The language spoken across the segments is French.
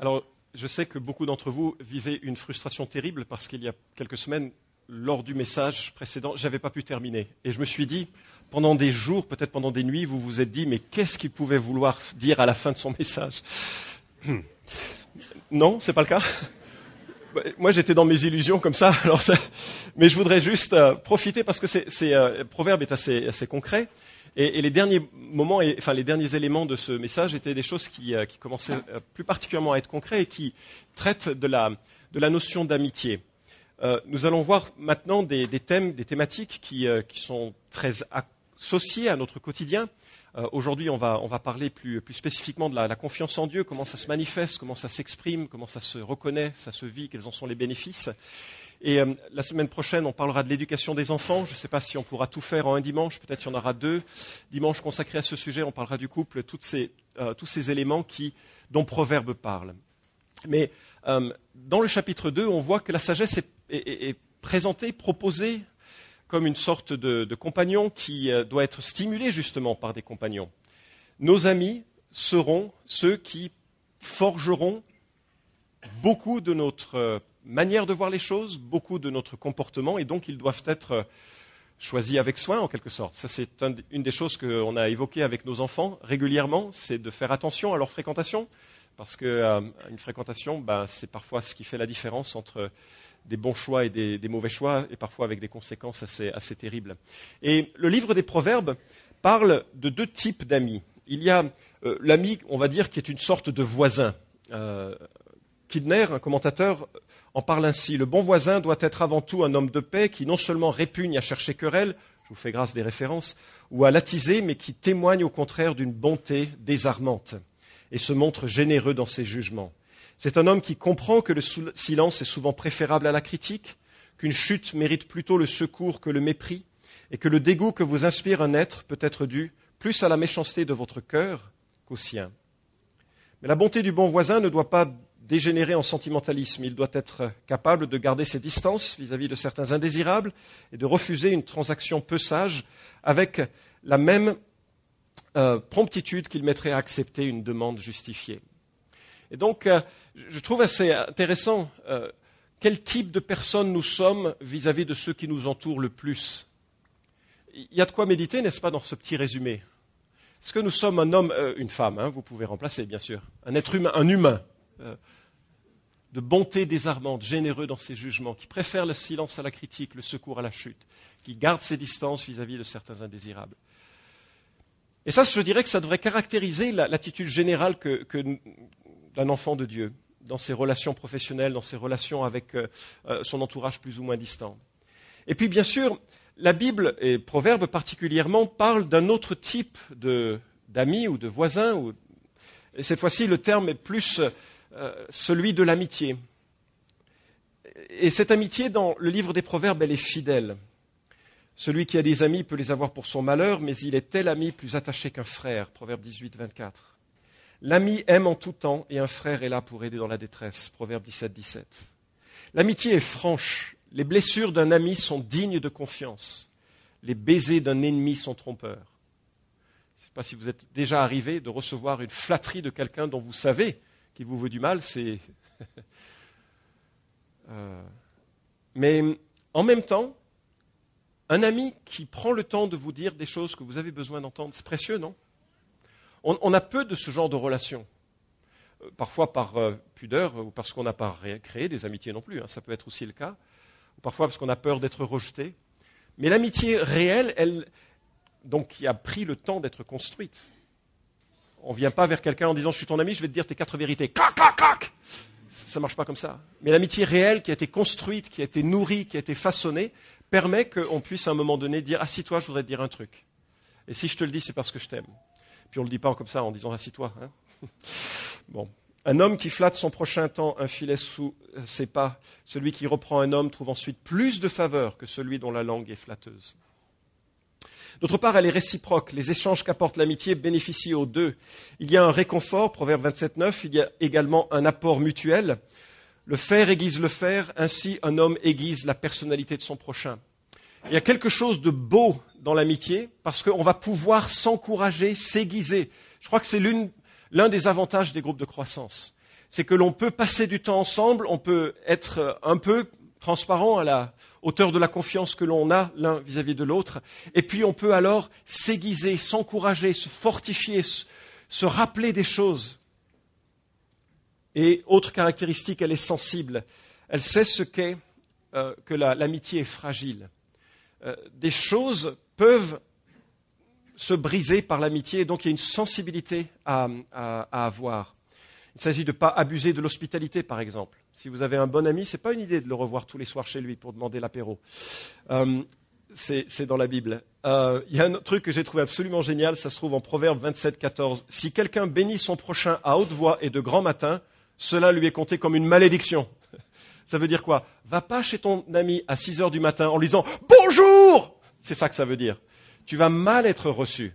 Alors, je sais que beaucoup d'entre vous vivaient une frustration terrible parce qu'il y a quelques semaines, lors du message précédent, je n'avais pas pu terminer. Et je me suis dit, pendant des jours, peut-être pendant des nuits, vous vous êtes dit, mais qu'est-ce qu'il pouvait vouloir dire à la fin de son message? Non, ce n'est pas le cas? Moi, j'étais dans mes illusions comme ça. Mais je voudrais juste euh, profiter parce que c'est, euh, proverbe est assez concret. Et, les derniers moments, enfin les derniers éléments de ce message étaient des choses qui, euh, commençaient euh, plus particulièrement à être concrets et qui traitent de la, notion d'amitié. Euh, nous allons voir maintenant des, thèmes, des thématiques qui, sont très associées à notre quotidien. Aujourd'hui, on va, parler plus, spécifiquement de la, confiance en Dieu, comment ça se manifeste, comment ça s'exprime, comment ça se reconnaît, ça se vit, quels en sont les bénéfices. Et euh, la semaine prochaine, on parlera de l'éducation des enfants. Je ne sais pas si on pourra tout faire en un dimanche. Peut-être qu'il y en aura deux dimanches consacrés à ce sujet. On parlera du couple, euh, tous ces éléments dont Proverbe parle. Mais euh, dans le chapitre 2, on voit que la sagesse est, présentée, proposée comme une sorte de, de compagnon qui doit être stimulé justement par des compagnons. Nos amis seront ceux qui forgeront beaucoup de notre manière de voir les choses, beaucoup de notre comportement, et donc ils doivent être euh, choisis avec soin en quelque sorte. Ça, c'est une des choses qu'on a évoquées avec nos enfants régulièrement, c'est de faire attention à leur fréquentation, parce qu'une euh, fréquentation, ben, c'est parfois ce qui fait la différence entre des bons choix et des, mauvais choix, et parfois avec des conséquences assez, terribles. Et le livre des Proverbes parle de deux types d'amis. Il y a euh, l'ami, on va dire, qui est une sorte de voisin. Kidner, un commentateur, en parle ainsi. Le bon voisin doit être avant tout un homme de paix qui non seulement répugne à chercher querelle, je vous fais grâce des références, ou à l'attiser, mais qui témoigne au contraire d'une bonté désarmante et se montre généreux dans ses jugements. C'est un homme qui comprend que le silence est souvent préférable à la critique, qu'une chute mérite plutôt le secours que le mépris, et que le dégoût que vous inspire un être peut être dû plus à la méchanceté de votre cœur qu'au sien. Mais la bonté du bon voisin ne doit pas dégénérer en sentimentalisme. Il doit être capable de garder ses distances vis-à-vis de certains indésirables et de refuser une transaction peu sage avec la même euh, promptitude qu'il mettrait à accepter une demande justifiée. Et donc, euh, je trouve assez intéressant euh, quel type de personne nous sommes vis-à-vis de ceux qui nous entourent le plus. Il y a de quoi méditer, n'est-ce pas, dans ce petit résumé? Est-ce que nous sommes un homme, une femme, hein, vous pouvez remplacer, bien sûr, un être humain, un humain de bonté désarmante, généreux dans ses jugements, qui préfère le silence à la critique, le secours à la chute, qui garde ses distances vis-à-vis de certains indésirables. Et ça, je dirais que ça devrait caractériser l'attitude générale d'un enfant de Dieu dans ses relations professionnelles, dans ses relations avec euh, euh, son entourage plus ou moins distant. Et puis, bien sûr, la Bible, et Proverbes particulièrement, parlent d'un autre type d'amis ou de voisins. et cette fois-ci, le terme est plus euh, celui de l'amitié. Et cette amitié, dans le livre des Proverbes, elle est fidèle. Celui qui a des amis peut les avoir pour son malheur, mais il est tel ami plus attaché qu'un frère. Proverbe 18, 24. L'ami aime en tout temps et un frère est là pour aider dans la détresse. Proverbe 17, 17. L'amitié est franche. Les blessures d'un ami sont dignes de confiance. Les baisers d'un ennemi sont trompeurs. Je ne sais pas si vous êtes déjà arrivé de recevoir une flatterie de quelqu'un dont vous savez qui vous veut du mal, c'est. Euh, mais en même temps, un ami qui prend le temps de vous dire des choses que vous avez besoin d'entendre, c'est précieux, non? On, a peu de ce genre de relations. Euh, parfois par euh, pudeur ou parce qu'on n'a pas créé des amitiés non plus, hein, ça peut être aussi le cas. Ou parfois parce qu'on a peur d'être rejeté. Mais l'amitié réelle, elle, donc qui a pris le temps d'être construite, on ne vient pas vers quelqu'un en disant je suis ton ami, je vais te dire tes quatre vérités. Clac, clac, clac Ça ne marche pas comme ça. Mais l'amitié réelle qui a été construite, qui a été nourrie, qui a été façonnée, permet qu'on puisse à un moment donné dire assis-toi, je voudrais te dire un truc. Et si je te le dis, c'est parce que je t'aime. Puis on ne le dit pas comme ça en disant assis-toi. Hein. bon. Un homme qui flatte son prochain tend un filet sous ses pas. Celui qui reprend un homme trouve ensuite plus de faveur que celui dont la langue est flatteuse. D'autre part, elle est réciproque. Les échanges qu'apporte l'amitié bénéficient aux deux. Il y a un réconfort, Proverbe 27.9, il y a également un apport mutuel. Le faire aiguise le faire, ainsi un homme aiguise la personnalité de son prochain. Il y a quelque chose de beau dans l'amitié parce qu'on va pouvoir s'encourager, s'aiguiser. Je crois que c'est l'un des avantages des groupes de croissance. c'est que l'on peut passer du temps ensemble, on peut être un peu transparent à la hauteur de la confiance que l'on a l'un vis-à-vis de l'autre, et puis on peut alors s'aiguiser, s'encourager, se fortifier, se rappeler des choses. Et autre caractéristique, elle est sensible. Elle sait ce qu'est euh, que l'amitié est fragile. Euh, des choses peuvent se briser par l'amitié, donc il y a une sensibilité à, avoir. Il s'agit de ne pas abuser de l'hospitalité, par exemple. Si vous avez un bon ami, ce n'est pas une idée de le revoir tous les soirs chez lui pour demander l'apéro. Euh, c'est dans la Bible. Euh, il y a un truc que j'ai trouvé absolument génial, ça se trouve en Proverbe 27, 14. Si quelqu'un bénit son prochain à haute voix et de grand matin, cela lui est compté comme une malédiction. Ça veut dire quoi? Va pas chez ton ami à 6 heures du matin en lui disant Bonjour C'est ça que ça veut dire. Tu vas mal être reçu.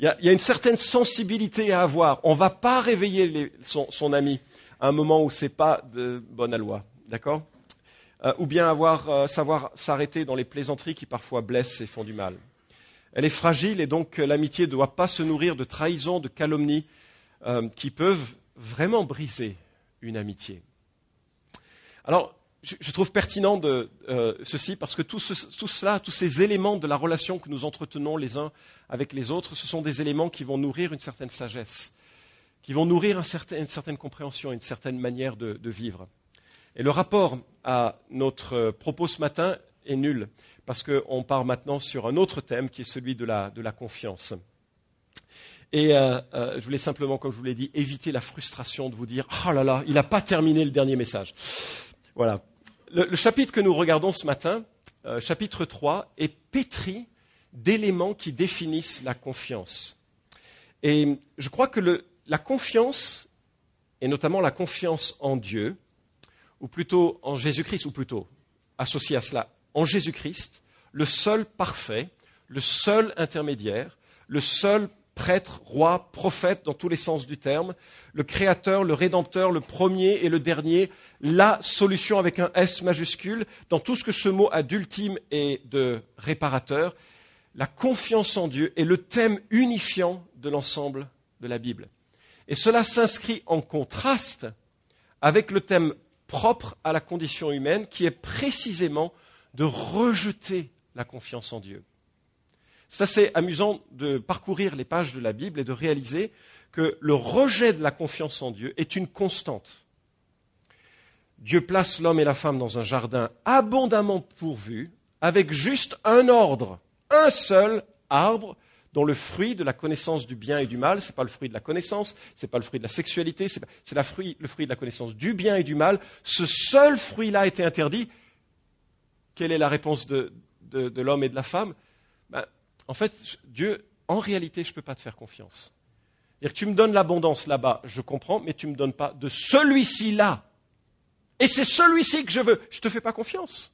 Il y a, une certaine sensibilité à avoir. On ne va pas réveiller son, ami à un moment où ce n'est pas de bonne loi. D'accord? Euh, Ou bien avoir, euh, savoir s'arrêter dans les plaisanteries qui parfois blessent et font du mal. Elle est fragile et donc euh, l'amitié ne doit pas se nourrir de trahisons, de calomnies qui peuvent vraiment briser une amitié. Alors, je, trouve pertinent de euh, ceci parce que tout, cela, tous ces éléments de la relation que nous entretenons les uns avec les autres, ce sont des éléments qui vont nourrir une certaine sagesse, qui vont nourrir une certaine compréhension, une certaine manière de, vivre. Et le rapport à notre propos ce matin est nul parce qu'on part maintenant sur un autre thème qui est celui de la, confiance. Et euh, euh, je voulais simplement, comme je vous l'ai dit, éviter la frustration de vous dire Oh là là, il n'a pas terminé le dernier message. Voilà. Le, chapitre que nous regardons ce matin, euh, chapitre 3, est pétri d'éléments qui définissent la confiance. Et je crois que la confiance, et notamment la confiance en Dieu, ou plutôt en Jésus-Christ, ou plutôt associé à cela, en Jésus-Christ, le seul parfait, le seul intermédiaire, le seul prêtre, roi, prophète dans tous les sens du terme, le créateur, le rédempteur, le premier et le dernier, la solution avec un S majuscule, dans tout ce que ce mot a d'ultime et de réparateur, la confiance en Dieu est le thème unifiant de l'ensemble de la Bible. Et cela s'inscrit en contraste avec le thème propre à la condition humaine qui est précisément de rejeter la confiance en Dieu. C'est assez amusant de parcourir les pages de la Bible et de réaliser que le rejet de la confiance en Dieu est une constante. Dieu place l'homme et la femme dans un jardin abondamment pourvu, avec juste un ordre, un seul arbre dont le fruit de la connaissance du bien et du mal, ce n'est pas le fruit de la connaissance, ce n'est pas le fruit de la sexualité, c'est le fruit de la connaissance du bien et du mal. Ce seul fruit-là a été interdit. Quelle est la réponse de, l'homme et de la femme? En fait, Dieu, en réalité, je ne peux pas te faire confiance. Tu me donnes l'abondance là-bas, je comprends, mais tu ne me donnes pas de celui-ci là. Et c'est celui-ci que je veux. Je ne te fais pas confiance.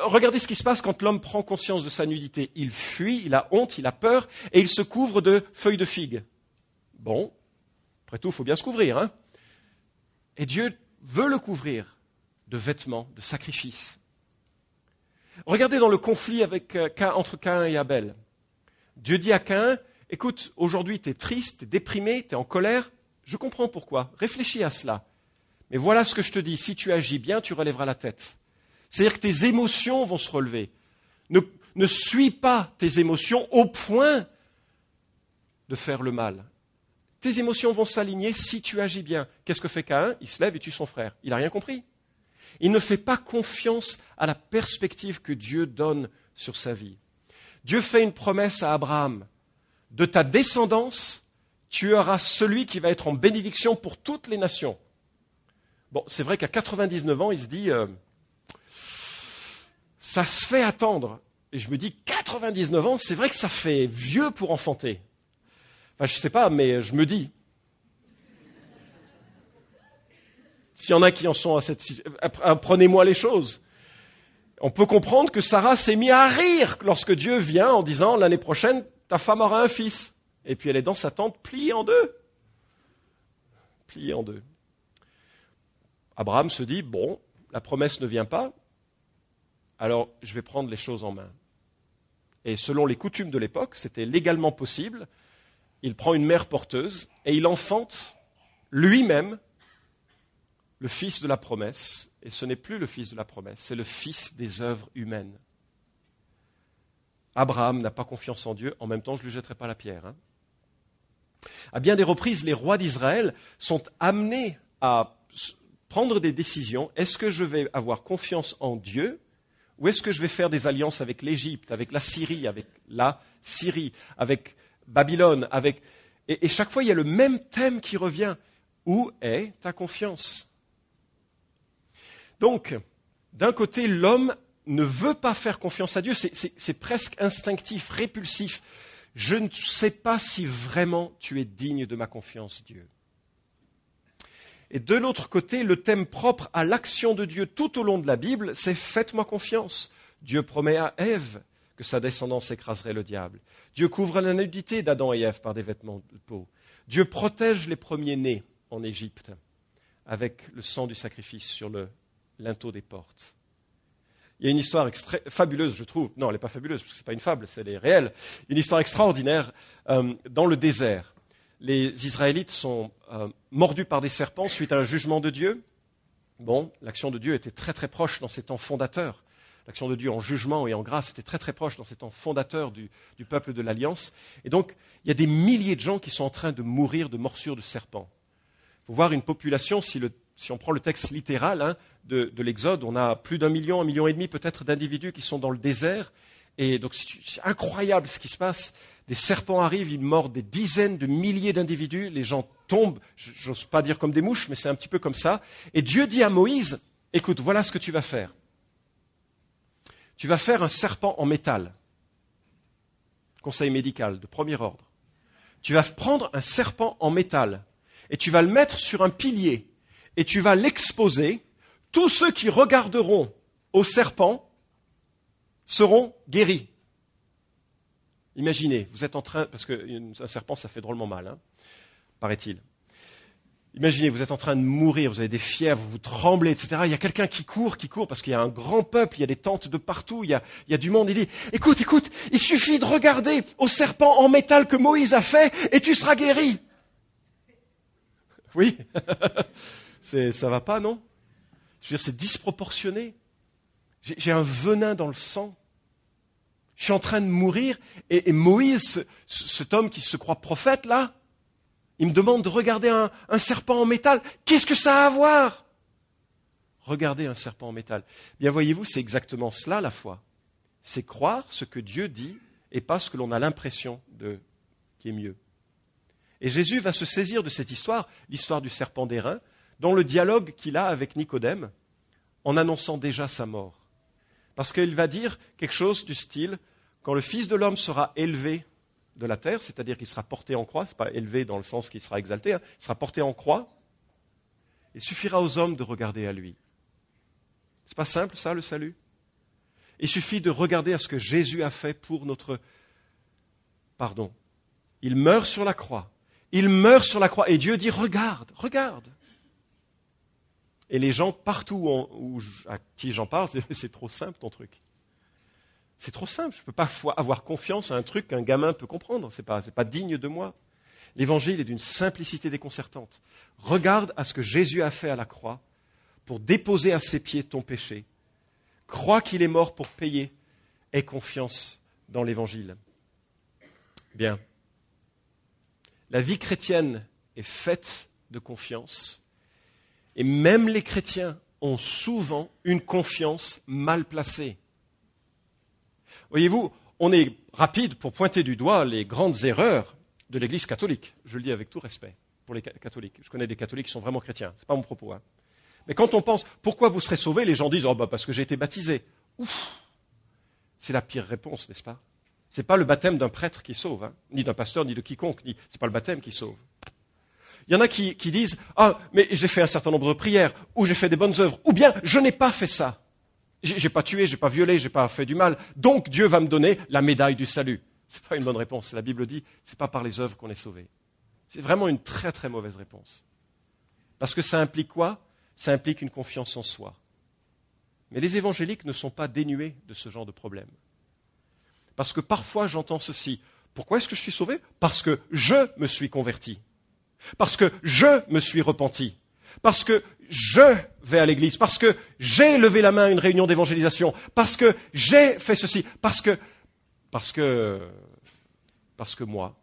Regardez ce qui se passe quand l'homme prend conscience de sa nudité. Il fuit, il a honte, il a peur, et il se couvre de feuilles de figue. Bon, après tout, il faut bien se couvrir. Hein et Dieu veut le couvrir de vêtements, de sacrifices. Regardez dans le conflit euh, entre Cain et Abel. Dieu dit à Cain, écoute, aujourd'hui tu es triste, tu es déprimé, tu es en colère, je comprends pourquoi, réfléchis à cela. Mais voilà ce que je te dis, si tu agis bien, tu relèveras la tête. C'est-à-dire que tes émotions vont se relever. Ne, ne suis pas tes émotions au point de faire le mal. Tes émotions vont s'aligner si tu agis bien. Qu'est-ce que fait Cain? Il se lève et tue son frère. Il n'a rien compris. Il ne fait pas confiance à la perspective que Dieu donne sur sa vie. Dieu fait une promesse à Abraham. De ta descendance, tu auras celui qui va être en bénédiction pour toutes les nations. Bon, c'est vrai qu'à 99 ans, il se dit, euh, ça se fait attendre. Et je me dis, 99 ans, c'est vrai que ça fait vieux pour enfanter. Enfin, je ne sais pas, mais je me dis, S'il y en a qui en sont à cette apprenez-moi les choses. On peut comprendre que Sarah s'est mise à rire lorsque Dieu vient en disant l'année prochaine, ta femme aura un fils. Et puis elle est dans sa tente pliée en deux. Pliée en deux. Abraham se dit, bon, la promesse ne vient pas, alors je vais prendre les choses en main. Et selon les coutumes de l'époque, c'était légalement possible. Il prend une mère porteuse et il enfante lui-même le fils de la promesse, et ce n'est plus le fils de la promesse, c'est le fils des œuvres humaines. Abraham n'a pas confiance en Dieu, en même temps je ne lui jetterai pas la pierre. Hein. À bien des reprises, les rois d'Israël sont amenés à prendre des décisions. Est-ce que je vais avoir confiance en Dieu ou est-ce que je vais faire des alliances avec l'Égypte, avec la Syrie, avec la Syrie, avec Babylone, avec... Et, et, chaque fois, il y a le même thème qui revient. Où est ta confiance? Donc, d'un côté, l'homme ne veut pas faire confiance à Dieu, c'est presque instinctif, répulsif. Je ne sais pas si vraiment tu es digne de ma confiance, Dieu. Et de l'autre côté, le thème propre à l'action de Dieu tout au long de la Bible, c'est Faites-moi confiance. Dieu promet à Ève que sa descendance écraserait le diable. Dieu couvre la nudité d'Adam et Ève par des vêtements de peau. Dieu protège les premiers-nés en Égypte avec le sang du sacrifice sur le linteau des portes. Il y a une histoire fabuleuse, je trouve. Non, elle n'est pas fabuleuse, parce que ce n'est pas une fable, c'est réelle. Une histoire extraordinaire euh, dans le désert les Israélites sont euh, mordus par des serpents suite à un jugement de Dieu. Bon, l'action de Dieu était très très proche dans ces temps fondateurs. L'action de Dieu en jugement et en grâce était très très proche dans ces temps fondateurs du, peuple de l'Alliance. Et donc, il y a des milliers de gens qui sont en train de mourir de morsures de serpents. Il faut voir une population, si, on prend le texte littéral hein, de, de l'Exode, on a plus d'un million, un million et demi peut-être d'individus qui sont dans le désert. Et donc, c'est incroyable ce qui se passe des serpents arrivent, ils mordent des dizaines de milliers d'individus, les gens tombent, j'ose pas dire comme des mouches, mais c'est un petit peu comme ça. Et Dieu dit à Moïse, écoute, voilà ce que tu vas faire. Tu vas faire un serpent en métal. Conseil médical de premier ordre. Tu vas prendre un serpent en métal et tu vas le mettre sur un pilier et tu vas l'exposer. Tous ceux qui regarderont au serpent seront guéris. Imaginez, vous êtes en train, parce qu'un serpent, ça fait drôlement mal, hein, paraît-il. Imaginez, vous êtes en train de mourir, vous avez des fièvres, vous tremblez, etc. Il y a quelqu'un qui court, qui court, parce qu'il y a un grand peuple, il y a des tentes de partout, il y a, il y a du monde. Il dit, écoute, écoute, il suffit de regarder au serpent en métal que Moïse a fait, et tu seras guéri. Oui, c'est, ça va pas, non? Je veux dire, c'est disproportionné. J'ai un venin dans le sang. Je suis en train de mourir. Et, Moïse, cet homme qui se croit prophète, là, il me demande de regarder un, serpent en métal. Qu'est-ce que ça a à voir? Regardez un serpent en métal. Bien voyez-vous, c'est exactement cela la foi. C'est croire ce que Dieu dit et pas ce que l'on a l'impression de qui est mieux. Et Jésus va se saisir de cette histoire, l'histoire du serpent d'airain, dans le dialogue qu'il a avec Nicodème, en annonçant déjà sa mort. Parce qu'il va dire quelque chose du style, quand le Fils de l'homme sera élevé de la terre, c'est-à-dire qu'il sera porté en croix, ce pas élevé dans le sens qu'il sera exalté, hein, il sera porté en croix, il suffira aux hommes de regarder à lui. C'est pas simple ça, le salut? Il suffit de regarder à ce que Jésus a fait pour notre pardon. Il meurt sur la croix. Il meurt sur la croix. Et Dieu dit, regarde, regarde. Et les gens partout à qui j'en parle, c'est trop simple ton truc. C'est trop simple. Je ne peux pas avoir confiance à un truc qu'un gamin peut comprendre. Ce n'est pas, pas digne de moi. L'évangile est d'une simplicité déconcertante. Regarde à ce que Jésus a fait à la croix pour déposer à ses pieds ton péché. Crois qu'il est mort pour payer. Aie confiance dans l'évangile. Bien. La vie chrétienne est faite de confiance et même les chrétiens ont souvent une confiance mal placée. Voyez-vous, on est rapide pour pointer du doigt les grandes erreurs de l'Église catholique. Je le dis avec tout respect pour les catholiques. Je connais des catholiques qui sont vraiment chrétiens. Ce n'est pas mon propos. Hein. Mais quand on pense pourquoi vous serez sauvés, les gens disent oh bah parce que j'ai été baptisé. Ouf, c'est la pire réponse, n'est-ce pas? Ce n'est pas le baptême d'un prêtre qui sauve, hein. ni d'un pasteur, ni de quiconque. Ce n'est pas le baptême qui sauve. Il y en a qui, disent Ah, mais j'ai fait un certain nombre de prières, ou j'ai fait des bonnes œuvres, ou bien je n'ai pas fait ça. J'ai pas tué, j'ai pas violé, j'ai pas fait du mal. Donc Dieu va me donner la médaille du salut. Ce n'est pas une bonne réponse. La Bible dit c'est pas par les œuvres qu'on est sauvé. C'est vraiment une très très mauvaise réponse. Parce que ça implique quoi? Ça implique une confiance en soi. Mais les évangéliques ne sont pas dénués de ce genre de problème. Parce que parfois j'entends ceci. Pourquoi est-ce que je suis sauvé? Parce que je me suis converti. Parce que je me suis repenti. parce que je vais à l'église, parce que j'ai levé la main à une réunion d'évangélisation, parce que j'ai fait ceci, parce que, parce que, parce que moi.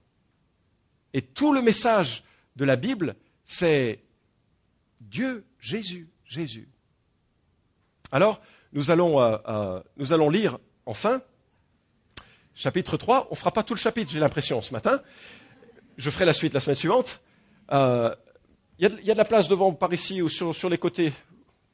Et tout le message de la Bible, c'est Dieu, Jésus, Jésus. Alors, nous allons, euh, euh, nous allons lire enfin chapitre 3. On ne fera pas tout le chapitre, j'ai l'impression, ce matin. Je ferai la suite la semaine suivante. Euh, il y, a de la place devant par ici ou sur, sur les côtés.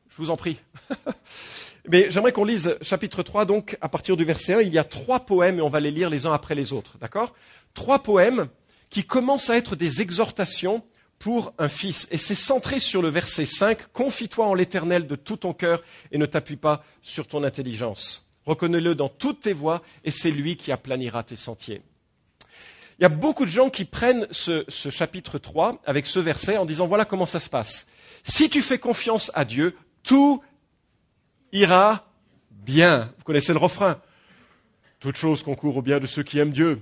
Je vous en prie. Mais j'aimerais qu'on lise chapitre 3, donc à partir du verset 1. Il y a trois poèmes et on va les lire les uns après les autres. D'accord? Trois poèmes qui commencent à être des exhortations pour un fils. Et c'est centré sur le verset 5. Confie-toi en l'éternel de tout ton cœur et ne t'appuie pas sur ton intelligence. Reconnais-le dans toutes tes voies et c'est lui qui aplanira tes sentiers. Il y a beaucoup de gens qui prennent ce, chapitre 3 avec ce verset en disant voilà comment ça se passe. Si tu fais confiance à Dieu, tout ira bien. Vous connaissez le refrain. Toute chose concourt au bien de ceux qui aiment Dieu.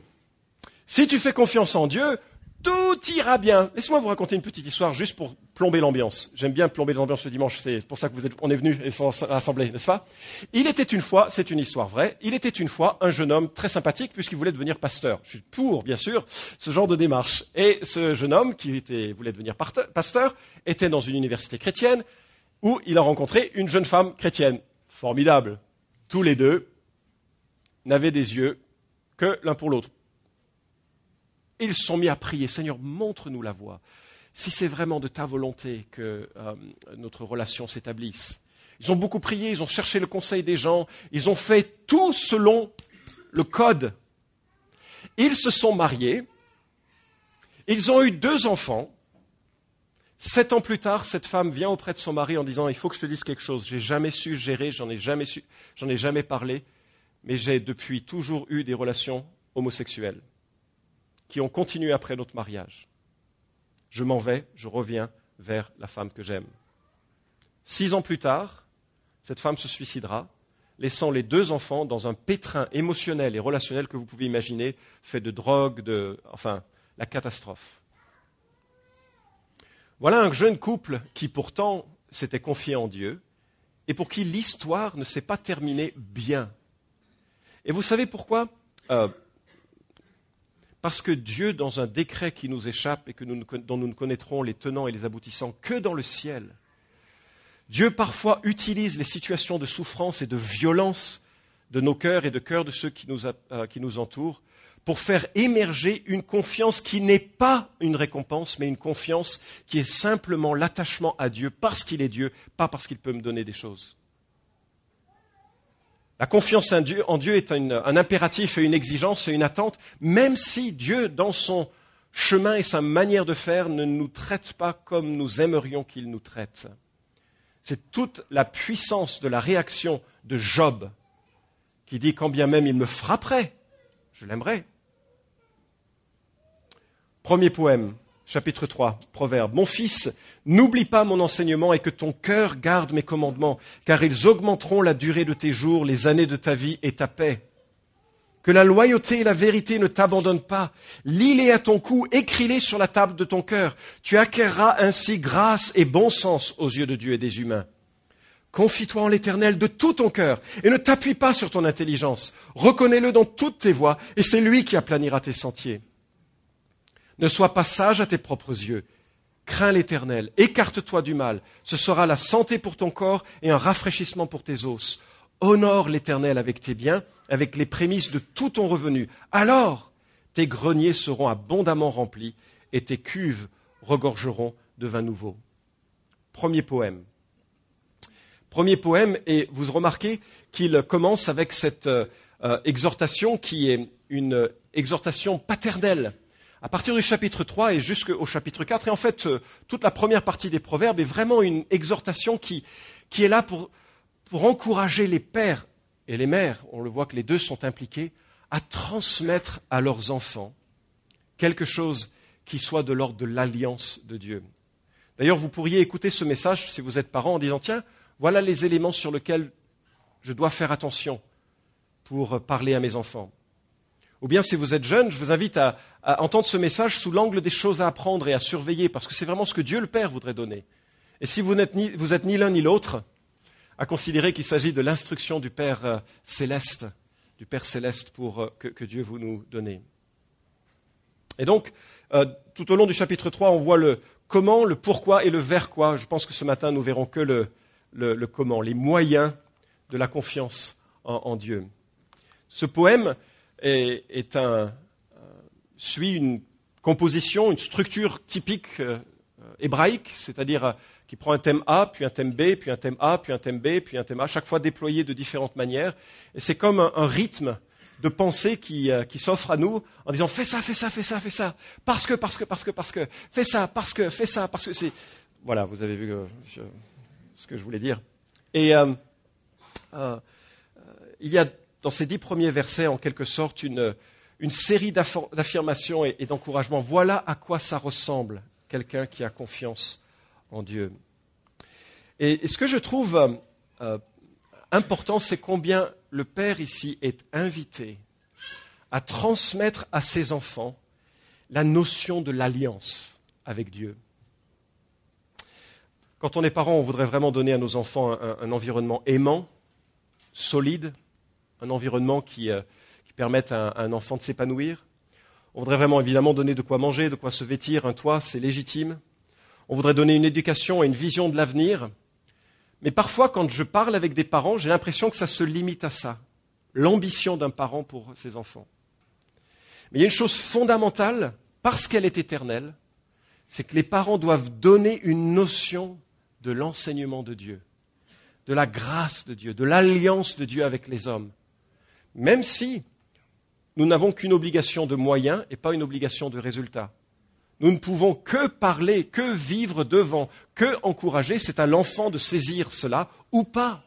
Si tu fais confiance en Dieu, tout ira bien. Laissez-moi vous raconter une petite histoire juste pour plomber l'ambiance. J'aime bien plomber l'ambiance le dimanche, c'est pour ça que vous êtes, on est venu et sont rassemblés, n'est-ce pas? Il était une fois, c'est une histoire vraie, il était une fois un jeune homme très sympathique puisqu'il voulait devenir pasteur. Je suis pour, bien sûr, ce genre de démarche. Et ce jeune homme qui voulait devenir pasteur était dans une université chrétienne où il a rencontré une jeune femme chrétienne. Formidable. Tous les deux n'avaient des yeux que l'un pour l'autre ils sont mis à prier, Seigneur, montre-nous la voie. Si c'est vraiment de ta volonté que euh, notre relation s'établisse. Ils ont beaucoup prié, ils ont cherché le conseil des gens, ils ont fait tout selon le code. Ils se sont mariés, ils ont eu deux enfants. Sept ans plus tard, cette femme vient auprès de son mari en disant Il faut que je te dise quelque chose. J'ai jamais su gérer, j'en ai jamais parlé, mais j'ai depuis toujours eu des relations homosexuelles qui ont continué après notre mariage. Je m'en vais, je reviens vers la femme que j'aime. Six ans plus tard, cette femme se suicidera, laissant les deux enfants dans un pétrin émotionnel et relationnel que vous pouvez imaginer, fait de drogue, de, enfin, la catastrophe. Voilà un jeune couple qui pourtant s'était confié en Dieu et pour qui l'histoire ne s'est pas terminée bien. Et vous savez pourquoi? Euh, parce que Dieu, dans un décret qui nous échappe et dont nous ne connaîtrons les tenants et les aboutissants que dans le ciel, Dieu parfois utilise les situations de souffrance et de violence de nos cœurs et de cœurs de ceux qui nous, euh, qui nous entourent pour faire émerger une confiance qui n'est pas une récompense, mais une confiance qui est simplement l'attachement à Dieu parce qu'il est Dieu, pas parce qu'il peut me donner des choses. La confiance en Dieu, est un, impératif et une exigence et une attente, même si Dieu, dans son chemin et sa manière de faire, ne nous traite pas comme nous aimerions qu'il nous traite. C'est toute la puissance de la réaction de Job qui dit quand bien même il me frapperait, je l'aimerais. Premier poème, chapitre 3, Proverbe. Mon fils, n'oublie pas mon enseignement et que ton cœur garde mes commandements, car ils augmenteront la durée de tes jours, les années de ta vie et ta paix. Que la loyauté et la vérité ne t'abandonnent pas. Lis-les à ton cou, écris-les sur la table de ton cœur. Tu acquerras ainsi grâce et bon sens aux yeux de Dieu et des humains. Confie-toi en l'Éternel de tout ton cœur et ne t'appuie pas sur ton intelligence. Reconnais-le dans toutes tes voies et c'est lui qui aplanira tes sentiers. Ne sois pas sage à tes propres yeux. Crains l'Éternel, écarte-toi du mal. Ce sera la santé pour ton corps et un rafraîchissement pour tes os. Honore l'Éternel avec tes biens, avec les prémices de tout ton revenu. Alors tes greniers seront abondamment remplis et tes cuves regorgeront de vin nouveau. Premier poème. Premier poème, et vous remarquez qu'il commence avec cette euh, exhortation qui est une exhortation paternelle à partir du chapitre 3 et jusqu'au chapitre 4. Et en fait, euh, toute la première partie des proverbes est vraiment une exhortation qui, est là pour, pour encourager les pères et les mères, on le voit que les deux sont impliqués, à transmettre à leurs enfants quelque chose qui soit de l'ordre de l'alliance de Dieu. D'ailleurs, vous pourriez écouter ce message si vous êtes parent en disant, tiens, voilà les éléments sur lesquels je dois faire attention pour parler à mes enfants. Ou bien si vous êtes jeune, je vous invite à, entendre ce message sous l'angle des choses à apprendre et à surveiller, parce que c'est vraiment ce que Dieu le Père voudrait donner. Et si vous n'êtes ni, vous êtes ni l'un ni l'autre, à considérer qu'il s'agit de l'instruction du Père euh, céleste, du Père céleste pour, euh, que, Dieu vous nous donne. Et donc, euh, tout au long du chapitre 3, on voit le comment, le pourquoi et le vers quoi. Je pense que ce matin, nous verrons que le, le, comment, les moyens de la confiance en, Dieu. Ce poème est, est un, suit une composition, une structure typique hébraïque, c'est-à-dire qui prend un thème A, puis un thème B, puis un thème A, puis un thème B, puis un thème A, chaque fois déployé de différentes manières. Et c'est comme un, rythme de pensée qui, euh, qui s'offre à nous en disant fais ça, fais ça, fais ça, fais ça, parce que, parce que, parce que, parce que, fais ça, parce que, fais ça, parce que c'est. Voilà, vous avez vu euh, ce que je voulais dire. Et euh, il y a dans ces dix premiers versets, en quelque sorte, une, une série d'affirmations et, d'encouragements. Voilà à quoi ça ressemble, quelqu'un qui a confiance en Dieu. Et, ce que je trouve euh, euh, important, c'est combien le Père ici est invité à transmettre à ses enfants la notion de l'alliance avec Dieu. Quand on est parent, on voudrait vraiment donner à nos enfants un, environnement aimant, solide, un environnement qui, euh, permette à un enfant de s'épanouir. On voudrait vraiment évidemment donner de quoi manger, de quoi se vêtir, un toit, c'est légitime on voudrait donner une éducation et une vision de l'avenir. Mais parfois, quand je parle avec des parents, j'ai l'impression que ça se limite à ça, l'ambition d'un parent pour ses enfants. Mais il y a une chose fondamentale, parce qu'elle est éternelle, c'est que les parents doivent donner une notion de l'enseignement de Dieu, de la grâce de Dieu, de l'alliance de Dieu avec les hommes. Même si nous n'avons qu'une obligation de moyens et pas une obligation de résultat. Nous ne pouvons que parler, que vivre devant, que encourager. C'est à l'enfant de saisir cela ou pas.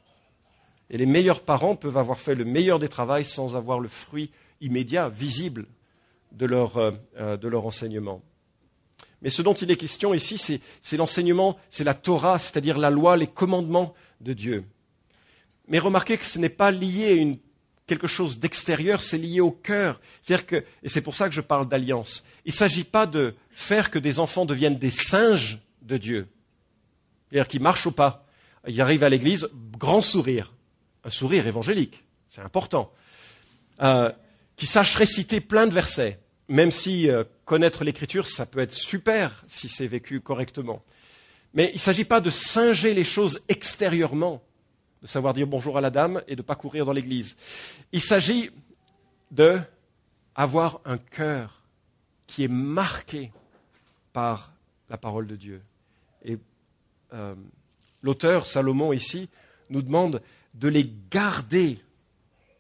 Et les meilleurs parents peuvent avoir fait le meilleur des travaux sans avoir le fruit immédiat, visible de leur, euh, euh, de leur enseignement. Mais ce dont il est question ici, c'est l'enseignement, c'est la Torah, c'est-à-dire la loi, les commandements de Dieu. Mais remarquez que ce n'est pas lié à une quelque chose d'extérieur, c'est lié au cœur. C'est-à-dire que, et c'est pour ça que je parle d'alliance, il ne s'agit pas de faire que des enfants deviennent des singes de Dieu. C'est-à-dire qu'ils marchent au pas. Ils arrivent à l'église, grand sourire. Un sourire évangélique, c'est important. Euh, qui sachent réciter plein de versets, même si euh, connaître l'écriture, ça peut être super si c'est vécu correctement. Mais il ne s'agit pas de singer les choses extérieurement de savoir dire bonjour à la dame et de ne pas courir dans l'église. Il s'agit de avoir un cœur qui est marqué par la parole de Dieu. Et euh, l'auteur, Salomon, ici, nous demande de les garder,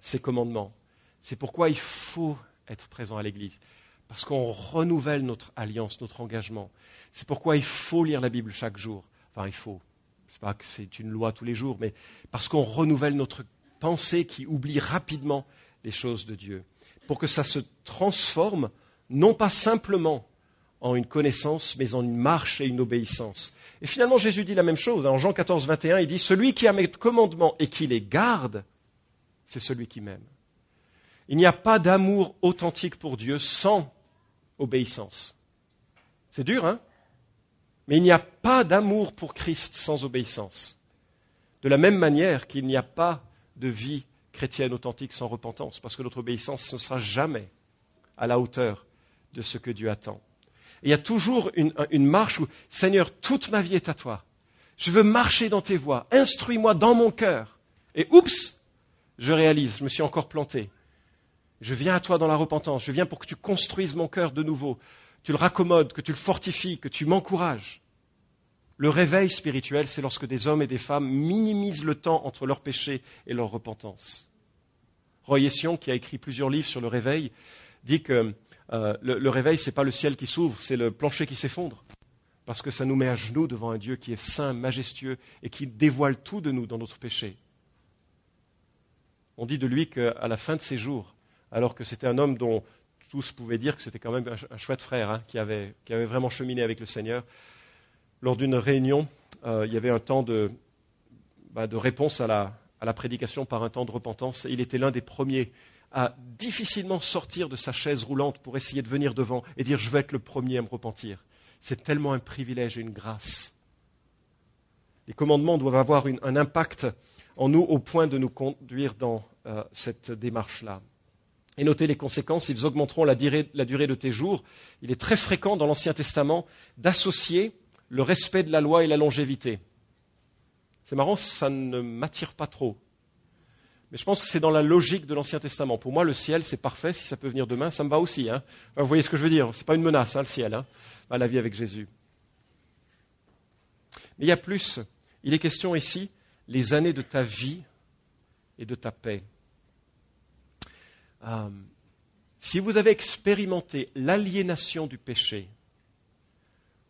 ces commandements. C'est pourquoi il faut être présent à l'Église, parce qu'on renouvelle notre alliance, notre engagement. C'est pourquoi il faut lire la Bible chaque jour. Enfin, il faut pas que c'est une loi tous les jours, mais parce qu'on renouvelle notre pensée qui oublie rapidement les choses de Dieu, pour que ça se transforme non pas simplement en une connaissance, mais en une marche et une obéissance. Et finalement, Jésus dit la même chose. En Jean 14, 21, il dit, Celui qui a mes commandements et qui les garde, c'est celui qui m'aime. Il n'y a pas d'amour authentique pour Dieu sans obéissance. C'est dur, hein? Mais il n'y a pas d'amour pour Christ sans obéissance. De la même manière qu'il n'y a pas de vie chrétienne authentique sans repentance, parce que notre obéissance ne sera jamais à la hauteur de ce que Dieu attend. il y a toujours une, une, marche où, Seigneur, toute ma vie est à toi. Je veux marcher dans tes voies. Instruis-moi dans mon cœur. Et oups, je réalise, je me suis encore planté. Je viens à toi dans la repentance. Je viens pour que tu construises mon cœur de nouveau tu le raccommodes, que tu le fortifies, que tu m'encourages. Le réveil spirituel, c'est lorsque des hommes et des femmes minimisent le temps entre leur péché et leur repentance. Roy Ession, qui a écrit plusieurs livres sur le réveil, dit que euh, le, le, réveil, ce n'est pas le ciel qui s'ouvre, c'est le plancher qui s'effondre. Parce que ça nous met à genoux devant un Dieu qui est saint, majestueux et qui dévoile tout de nous dans notre péché. On dit de lui qu'à la fin de ses jours, alors que c'était un homme dont tous pouvaient dire que c'était quand même un, chouette frère hein, qui, avait, vraiment cheminé avec le Seigneur. Lors d'une réunion, euh, il y avait un temps de, bah, réponse à la, prédication par un temps de repentance. Et il était l'un des premiers à difficilement sortir de sa chaise roulante pour essayer de venir devant et dire je veux être le premier à me repentir. C'est tellement un privilège et une grâce Les commandements doivent avoir un impact en nous au point de nous conduire dans euh, cette démarche-là. Et notez les conséquences, ils augmenteront la durée, la durée de tes jours. Il est très fréquent dans l'Ancien Testament d'associer le respect de la loi et la longévité. C'est marrant, ça ne m'attire pas trop. Mais je pense que c'est dans la logique de l'Ancien Testament. Pour moi, le ciel, c'est parfait. Si ça peut venir demain, ça me va aussi. Hein. vous voyez ce que je veux dire Ce n'est pas une menace, hein, le ciel, hein, la vie avec Jésus. Mais il y a plus. Il est question ici les années de ta vie et de ta paix. Euh, si vous avez expérimenté l'aliénation du péché,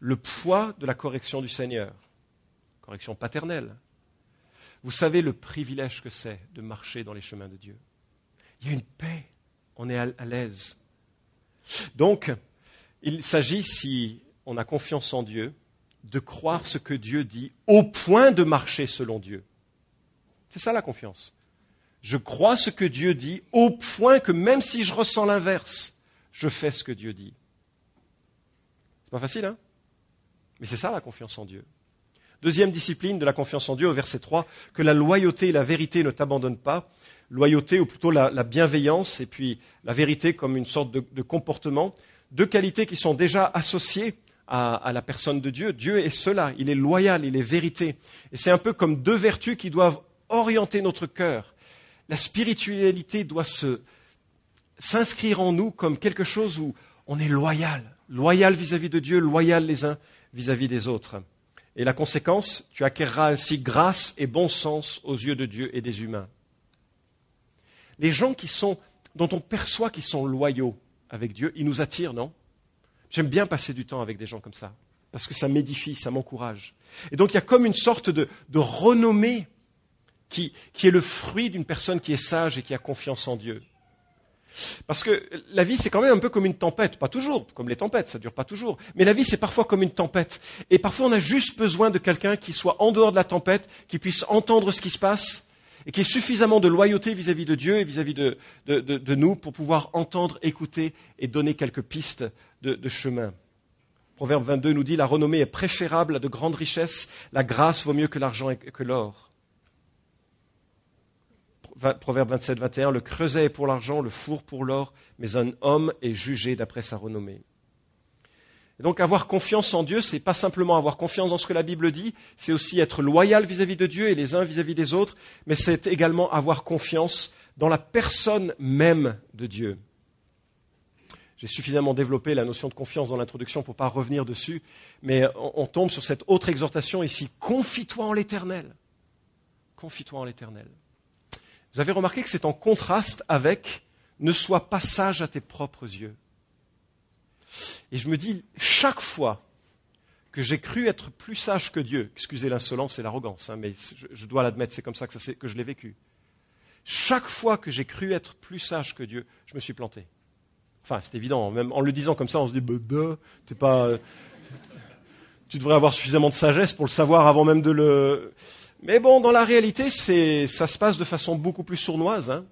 le poids de la correction du Seigneur, correction paternelle, vous savez le privilège que c'est de marcher dans les chemins de Dieu. Il y a une paix, on est à l'aise. Donc, il s'agit, si on a confiance en Dieu, de croire ce que Dieu dit au point de marcher selon Dieu. C'est ça la confiance. Je crois ce que Dieu dit au point que même si je ressens l'inverse, je fais ce que Dieu dit. C'est pas facile, hein? Mais c'est ça la confiance en Dieu. Deuxième discipline de la confiance en Dieu, au verset 3, que la loyauté et la vérité ne t'abandonnent pas. Loyauté, ou plutôt la, bienveillance, et puis la vérité comme une sorte de, comportement. Deux qualités qui sont déjà associées à, à, la personne de Dieu. Dieu est cela, il est loyal, il est vérité. Et c'est un peu comme deux vertus qui doivent orienter notre cœur. La spiritualité doit s'inscrire en nous comme quelque chose où on est loyal, loyal vis-à-vis de Dieu, loyal les uns vis-à-vis des autres. Et la conséquence, tu acquerras ainsi grâce et bon sens aux yeux de Dieu et des humains. Les gens qui sont, dont on perçoit qu'ils sont loyaux avec Dieu, ils nous attirent, non? J'aime bien passer du temps avec des gens comme ça, parce que ça m'édifie, ça m'encourage. Et donc il y a comme une sorte de renommée qui, est le fruit d'une personne qui est sage et qui a confiance en Dieu. Parce que la vie, c'est quand même un peu comme une tempête. Pas toujours, comme les tempêtes, ça ne dure pas toujours. Mais la vie, c'est parfois comme une tempête. Et parfois, on a juste besoin de quelqu'un qui soit en dehors de la tempête, qui puisse entendre ce qui se passe, et qui ait suffisamment de loyauté vis-à-vis de Dieu et vis-à-vis de, nous pour pouvoir entendre, écouter et donner quelques pistes de, chemin. Proverbe 22 nous dit, la renommée est préférable à de grandes richesses, la grâce vaut mieux que l'argent et que l'or. Proverbe 27, 21, le creuset est pour l'argent, le four pour l'or, mais un homme est jugé d'après sa renommée. Donc avoir confiance en Dieu, ce n'est pas simplement avoir confiance dans ce que la Bible dit, c'est aussi être loyal vis-à-vis de Dieu et les uns vis-à-vis des autres, mais c'est également avoir confiance dans la personne même de Dieu. J'ai suffisamment développé la notion de confiance dans l'introduction pour ne pas revenir dessus, mais on, on tombe sur cette autre exhortation ici, confie-toi en l'Éternel. Confie-toi en l'Éternel. Vous avez remarqué que c'est en contraste avec ne sois pas sage à tes propres yeux. Et je me dis, chaque fois que j'ai cru être plus sage que Dieu, excusez l'insolence et l'arrogance, hein, mais je, dois l'admettre, c'est comme ça que, je l'ai vécu. Chaque fois que j'ai cru être plus sage que Dieu, je me suis planté. Enfin, c'est évident, même en le disant comme ça, on se dit, bah, t'es pas, tu devrais avoir suffisamment de sagesse pour le savoir avant même de le. Mais bon, dans la réalité, ça se passe de façon beaucoup plus sournoise. Hein.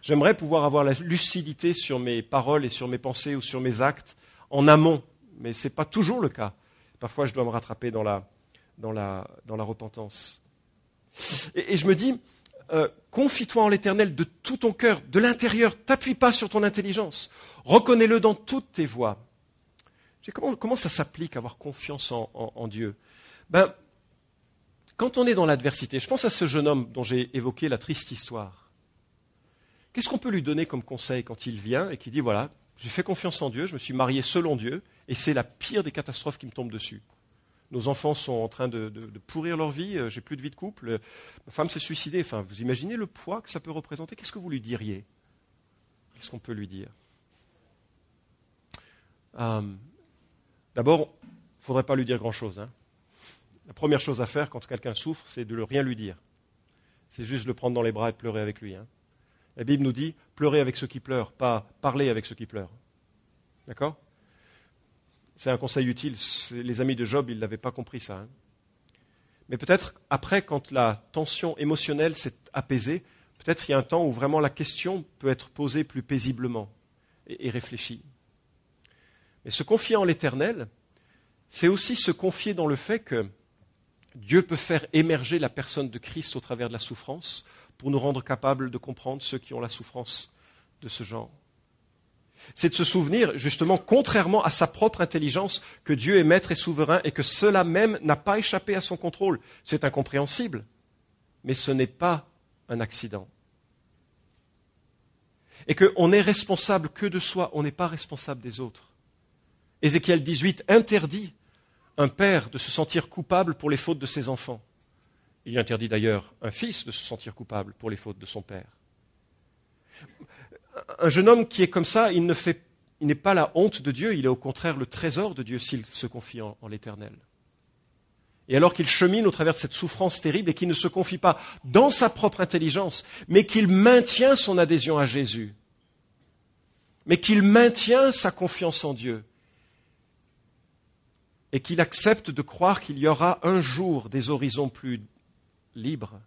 J'aimerais pouvoir avoir la lucidité sur mes paroles et sur mes pensées ou sur mes actes en amont, mais ce n'est pas toujours le cas. Parfois, je dois me rattraper dans la, repentance. Et, je me dis, euh, confie-toi en l'Éternel de tout ton cœur, de l'intérieur, t'appuie pas sur ton intelligence, reconnais-le dans toutes tes voies. Comment, comment ça s'applique, avoir confiance en, en Dieu? Ben, quand on est dans l'adversité, je pense à ce jeune homme dont j'ai évoqué la triste histoire. Qu'est-ce qu'on peut lui donner comme conseil quand il vient et qui dit voilà, j'ai fait confiance en Dieu, je me suis marié selon Dieu, et c'est la pire des catastrophes qui me tombe dessus. Nos enfants sont en train de, pourrir leur vie, euh, j'ai plus de vie de couple, ma femme s'est suicidée. Enfin, vous imaginez le poids que ça peut représenter Qu'est-ce que vous lui diriez? Qu'est-ce qu'on peut lui dire? Euh, D'abord, il ne faudrait pas lui dire grand-chose. Hein. La première chose à faire quand quelqu'un souffre, c'est de ne rien lui dire. C'est juste le prendre dans les bras et pleurer avec lui. Hein. La Bible nous dit pleurer avec ceux qui pleurent, pas parler avec ceux qui pleurent. D'accord? C'est un conseil utile. Les amis de Job, ils n'avaient pas compris ça. Hein. Mais peut-être après, quand la tension émotionnelle s'est apaisée, peut-être il y a un temps où vraiment la question peut être posée plus paisiblement et, et réfléchie. Mais se confier en l'éternel, c'est aussi se confier dans le fait que Dieu peut faire émerger la personne de Christ au travers de la souffrance pour nous rendre capables de comprendre ceux qui ont la souffrance de ce genre. C'est de se souvenir, justement, contrairement à sa propre intelligence, que Dieu est maître et souverain et que cela même n'a pas échappé à son contrôle. C'est incompréhensible, mais ce n'est pas un accident. Et qu'on n'est responsable que de soi, on n'est pas responsable des autres. Ézéchiel 18 interdit un père de se sentir coupable pour les fautes de ses enfants. Il interdit d'ailleurs un fils de se sentir coupable pour les fautes de son père. Un jeune homme qui est comme ça, il n'est pas la honte de Dieu, il est au contraire le trésor de Dieu s'il se confie en, en l'éternel. Et alors qu'il chemine au travers de cette souffrance terrible et qu'il ne se confie pas dans sa propre intelligence, mais qu'il maintient son adhésion à Jésus, mais qu'il maintient sa confiance en Dieu, et qu'il accepte de croire qu'il y aura un jour des horizons plus libres,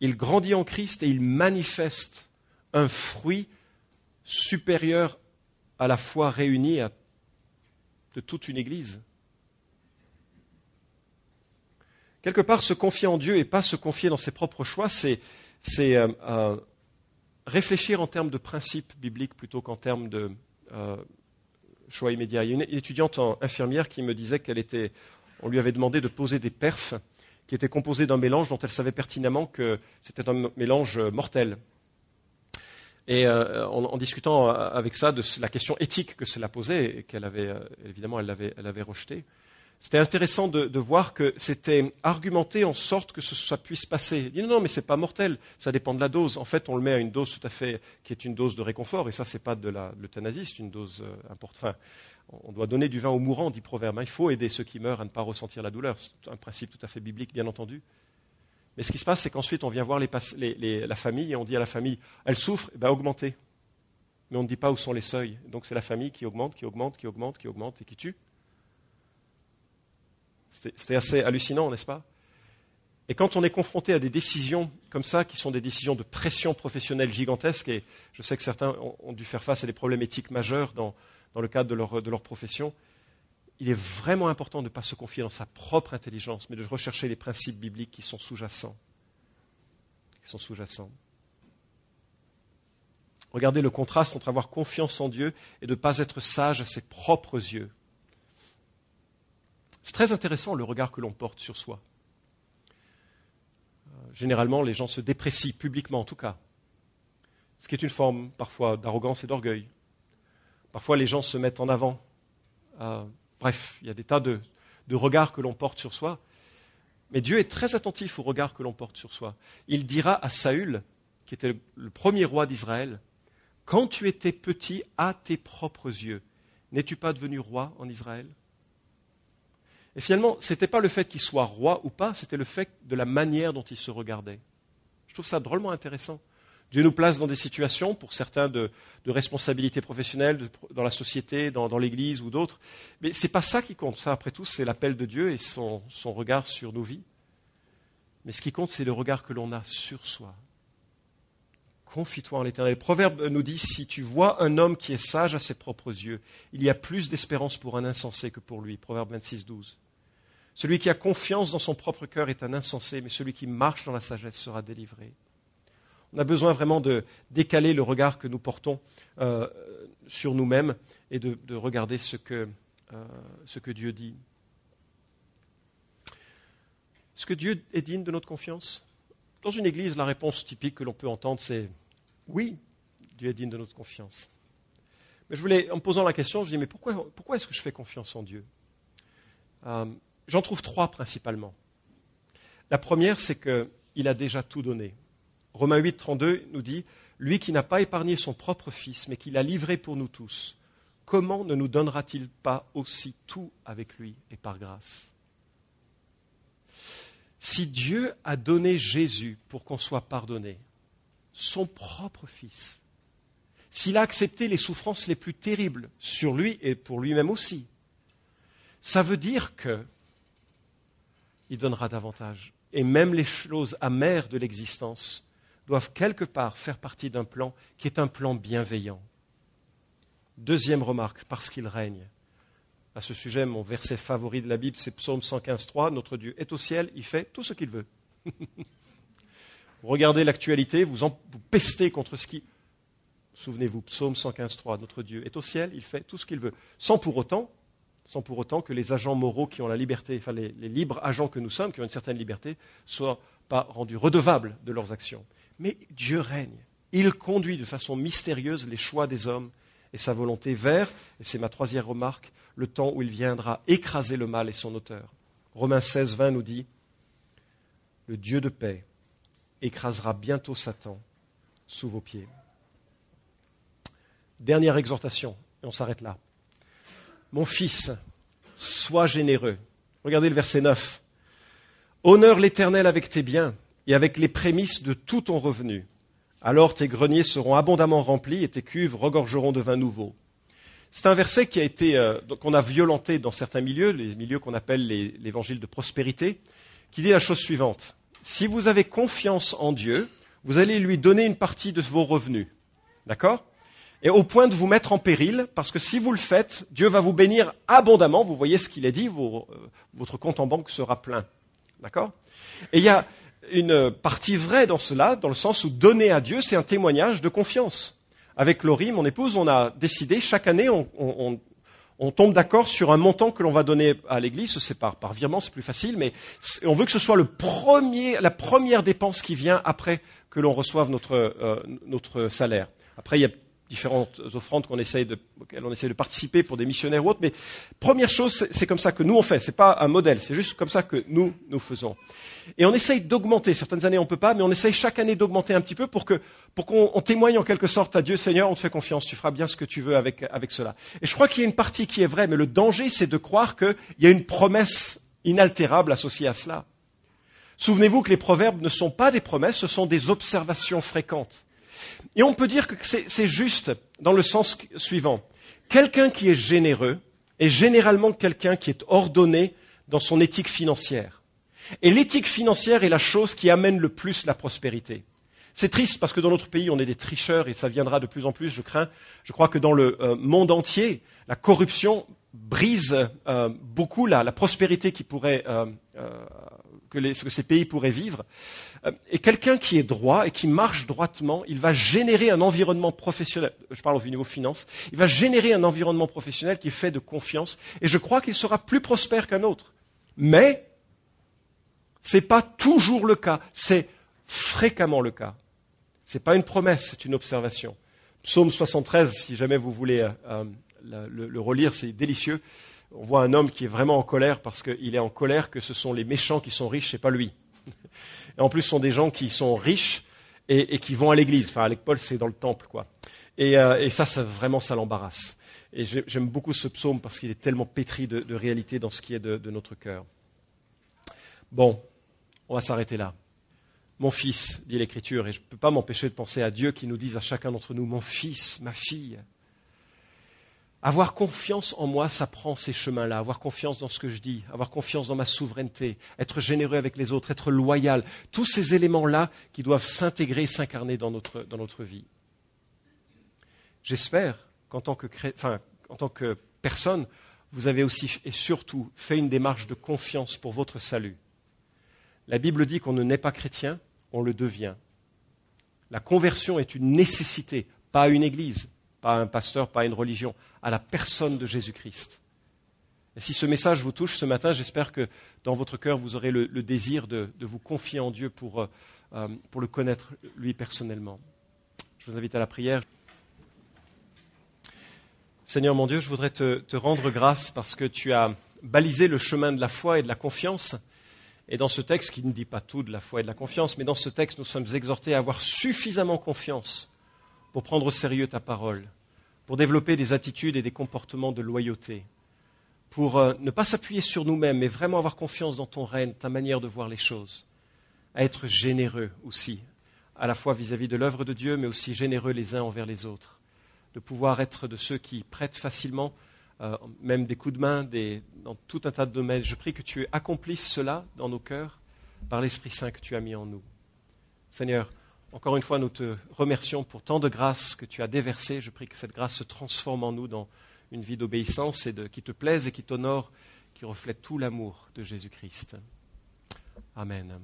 il grandit en Christ et il manifeste un fruit supérieur à la foi réunie de toute une Église. Quelque part, se confier en Dieu et pas se confier dans ses propres choix, c'est euh, euh, réfléchir en termes de principes bibliques plutôt qu'en termes de euh, choix immédiats. Il y a une étudiante infirmière qui me disait qu'elle était, on lui avait demandé de poser des perfs qui étaient composés d'un mélange dont elle savait pertinemment que c'était un mélange mortel. Et en, discutant avec ça de la question éthique que cela posait, et qu'elle avait, évidemment, elle l'avait, elle avait rejetée, c'était intéressant de, voir que c'était argumenté en sorte que ça puisse passer. Il dit non, non, mais c'est pas mortel, ça dépend de la dose. En fait, on le met à une dose tout à fait qui est une dose de réconfort, et ça, c'est pas de l'euthanasie, c'est une dose euh, importante. on doit donner du vin aux mourants, dit Proverbe. Il faut aider ceux qui meurent à ne pas ressentir la douleur. C'est un principe tout à fait biblique, bien entendu. Mais ce qui se passe, c'est qu'ensuite, on vient voir la famille et on dit à la famille, elle souffre, eh ben, augmentez. Mais on ne dit pas où sont les seuils. Donc c'est la famille qui augmente, qui augmente, qui augmente, qui augmente et qui tue. C'était assez hallucinant, n'est-ce pas? Et quand on est confronté à des décisions comme ça, qui sont des décisions de pression professionnelle gigantesque, et je sais que certains ont, dû faire face à des problèmes éthiques majeurs dans, le cadre de leur, profession, il est vraiment important de ne pas se confier dans sa propre intelligence, mais de rechercher les principes bibliques qui sont sous-jacents. Qui sont sous-jacents. Regardez le contraste entre avoir confiance en Dieu et de ne pas être sage à ses propres yeux. C'est très intéressant le regard que l'on porte sur soi. Euh, généralement, les gens se déprécient publiquement, en tout cas, ce qui est une forme parfois d'arrogance et d'orgueil. Parfois, les gens se mettent en avant. Euh, bref, il y a des tas de, regards que l'on porte sur soi. Mais Dieu est très attentif au regard que l'on porte sur soi. Il dira à Saül, qui était le premier roi d'Israël, Quand tu étais petit à tes propres yeux, n'es-tu pas devenu roi en Israël? Et finalement, ce n'était pas le fait qu'il soit roi ou pas, c'était le fait de la manière dont il se regardait. Je trouve ça drôlement intéressant. Dieu nous place dans des situations, pour certains, de, responsabilité professionnelle dans la société, dans, l'Église ou d'autres. Mais ce n'est pas ça qui compte. Ça, après tout, c'est l'appel de Dieu et son, regard sur nos vies. Mais ce qui compte, c'est le regard que l'on a sur soi. Confie-toi en l'éternel. Proverbe nous dit, si tu vois un homme qui est sage à ses propres yeux, il y a plus d'espérance pour un insensé que pour lui. Proverbe 26, 12. Celui qui a confiance dans son propre cœur est un insensé, mais celui qui marche dans la sagesse sera délivré. On a besoin vraiment de décaler le regard que nous portons euh, sur nous-mêmes et de, regarder ce que, euh, ce que Dieu dit. Est-ce que Dieu est digne de notre confiance? Dans une église, la réponse typique que l'on peut entendre, c'est oui, Dieu est digne de notre confiance. Mais je voulais, en me posant la question, je dis mais pourquoi, pourquoi est-ce que je fais confiance en Dieu? Euh, J'en trouve trois principalement. La première, c'est qu'il a déjà tout donné. Romains 8, 32 nous dit Lui qui n'a pas épargné son propre Fils, mais qui l'a livré pour nous tous, comment ne nous donnera-t-il pas aussi tout avec lui et par grâce? Si Dieu a donné Jésus pour qu'on soit pardonné, son propre Fils, s'il a accepté les souffrances les plus terribles sur lui et pour lui-même aussi, ça veut dire que il donnera davantage. Et même les choses amères de l'existence doivent quelque part faire partie d'un plan qui est un plan bienveillant. Deuxième remarque, parce qu'il règne. à ce sujet, mon verset favori de la Bible, c'est Psaume 115.3. Notre Dieu est au ciel, il fait tout ce qu'il veut. vous regardez l'actualité, vous, vous pestez contre ce qui... Souvenez-vous, Psaume 115.3, notre Dieu est au ciel, il fait tout ce qu'il veut. Sans pour autant, sans pour autant que les agents moraux qui ont la liberté, enfin les, libres agents que nous sommes, qui ont une certaine liberté, soient pas rendus redevables de leurs actions. Mais Dieu règne. Il conduit de façon mystérieuse les choix des hommes et sa volonté vers, et c'est ma troisième remarque, le temps où il viendra écraser le mal et son auteur. Romains 16, 20 nous dit Le Dieu de paix écrasera bientôt Satan sous vos pieds. Dernière exhortation, et on s'arrête là. Mon fils, sois généreux. Regardez le verset 9. Honore l'Éternel avec tes biens et avec les prémices de tout ton revenu. Alors tes greniers seront abondamment remplis et tes cuves regorgeront de vin nouveau. C'est un verset qui a été, euh, qu'on a violenté dans certains milieux, les milieux qu'on appelle l'évangile de prospérité, qui dit la chose suivante. Si vous avez confiance en Dieu, vous allez lui donner une partie de vos revenus. D'accord? Et au point de vous mettre en péril, parce que si vous le faites, Dieu va vous bénir abondamment. Vous voyez ce qu'il a dit, euh, votre compte en banque sera plein. D'accord? Et il y a une partie vraie dans cela, dans le sens où donner à Dieu, c'est un témoignage de confiance avec Laurie, mon épouse, on a décidé, chaque année, on, tombe d'accord sur un montant que l'on va donner à l'Église. C'est par, par virement, c'est plus facile, mais on veut que ce soit le premier, la première dépense qui vient après que l'on reçoive notre, euh, notre salaire. Après, il y a différentes offrandes qu'on essaye de, auxquelles on essaie de participer pour des missionnaires ou autres. Mais première chose, c'est comme ça que nous on fait. C'est pas un modèle, c'est juste comme ça que nous nous faisons. Et on essaye d'augmenter. Certaines années on peut pas, mais on essaye chaque année d'augmenter un petit peu pour que pour qu'on témoigne en quelque sorte à Dieu, Seigneur, on te fait confiance, tu feras bien ce que tu veux avec avec cela. Et je crois qu'il y a une partie qui est vraie, mais le danger c'est de croire qu'il y a une promesse inaltérable associée à cela. Souvenez-vous que les proverbes ne sont pas des promesses, ce sont des observations fréquentes. Et on peut dire que c'est juste dans le sens suivant. Quelqu'un qui est généreux est généralement quelqu'un qui est ordonné dans son éthique financière. Et l'éthique financière est la chose qui amène le plus la prospérité. C'est triste parce que dans notre pays, on est des tricheurs et ça viendra de plus en plus, je crains. Je crois que dans le euh, monde entier, la corruption brise euh, beaucoup la, prospérité qui pourrait, euh, que, que, ces pays pourraient vivre. Euh, et quelqu'un qui est droit et qui marche droitement, il va générer un environnement professionnel, je parle au niveau finance, il va générer un environnement professionnel qui est fait de confiance, et je crois qu'il sera plus prospère qu'un autre. Mais, ce n'est pas toujours le cas, c'est fréquemment le cas. Ce n'est pas une promesse, c'est une observation. Psaume 73, si jamais vous voulez euh, euh, le, relire, c'est délicieux. On voit un homme qui est vraiment en colère parce qu'il est en colère que ce sont les méchants qui sont riches et pas lui. Et en plus, ce sont des gens qui sont riches et, qui vont à l'église. Enfin, avec Paul, c'est dans le temple, quoi. Et, euh, ça, ça, vraiment, ça l'embarrasse. Et j'aime beaucoup ce psaume parce qu'il est tellement pétri de, réalité dans ce qui est de, notre cœur. Bon, on va s'arrêter là. Mon fils, dit l'Écriture, et je ne peux pas m'empêcher de penser à Dieu qui nous dise à chacun d'entre nous, mon fils, ma fille, avoir confiance en moi, ça prend ces chemins-là. Avoir confiance dans ce que je dis, avoir confiance dans ma souveraineté, être généreux avec les autres, être loyal. Tous ces éléments-là qui doivent s'intégrer, s'incarner dans notre, dans notre vie. J'espère qu'en tant que, enfin, en tant que personne, vous avez aussi et surtout fait une démarche de confiance pour votre salut. La Bible dit qu'on ne naît pas chrétien, on le devient. La conversion est une nécessité, pas une église, pas un pasteur, pas une religion, à la personne de Jésus-Christ. Si ce message vous touche ce matin, j'espère que dans votre cœur, vous aurez le, désir de, vous confier en Dieu pour, euh, euh, pour le connaître lui personnellement. Je vous invite à la prière. Seigneur mon Dieu, je voudrais te, rendre grâce parce que tu as balisé le chemin de la foi et de la confiance. Et dans ce texte, qui ne dit pas tout de la foi et de la confiance, mais dans ce texte, nous sommes exhortés à avoir suffisamment confiance pour prendre au sérieux ta parole, pour développer des attitudes et des comportements de loyauté, pour euh, ne pas s'appuyer sur nous-mêmes, mais vraiment avoir confiance dans ton règne, ta manière de voir les choses, à être généreux aussi, à la fois vis-à-vis de l'œuvre de Dieu, mais aussi généreux les uns envers les autres, de pouvoir être de ceux qui prêtent facilement, euh, même des coups de main, dans tout un tas de domaines. Je prie que tu accomplisses cela dans nos cœurs par l'Esprit Saint que tu as mis en nous. Seigneur, encore une fois, nous te remercions pour tant de grâce que tu as déversée. Je prie que cette grâce se transforme en nous dans une vie d'obéissance et qui te plaise et qui t'honore, qui reflète tout l'amour de Jésus-Christ. Amen.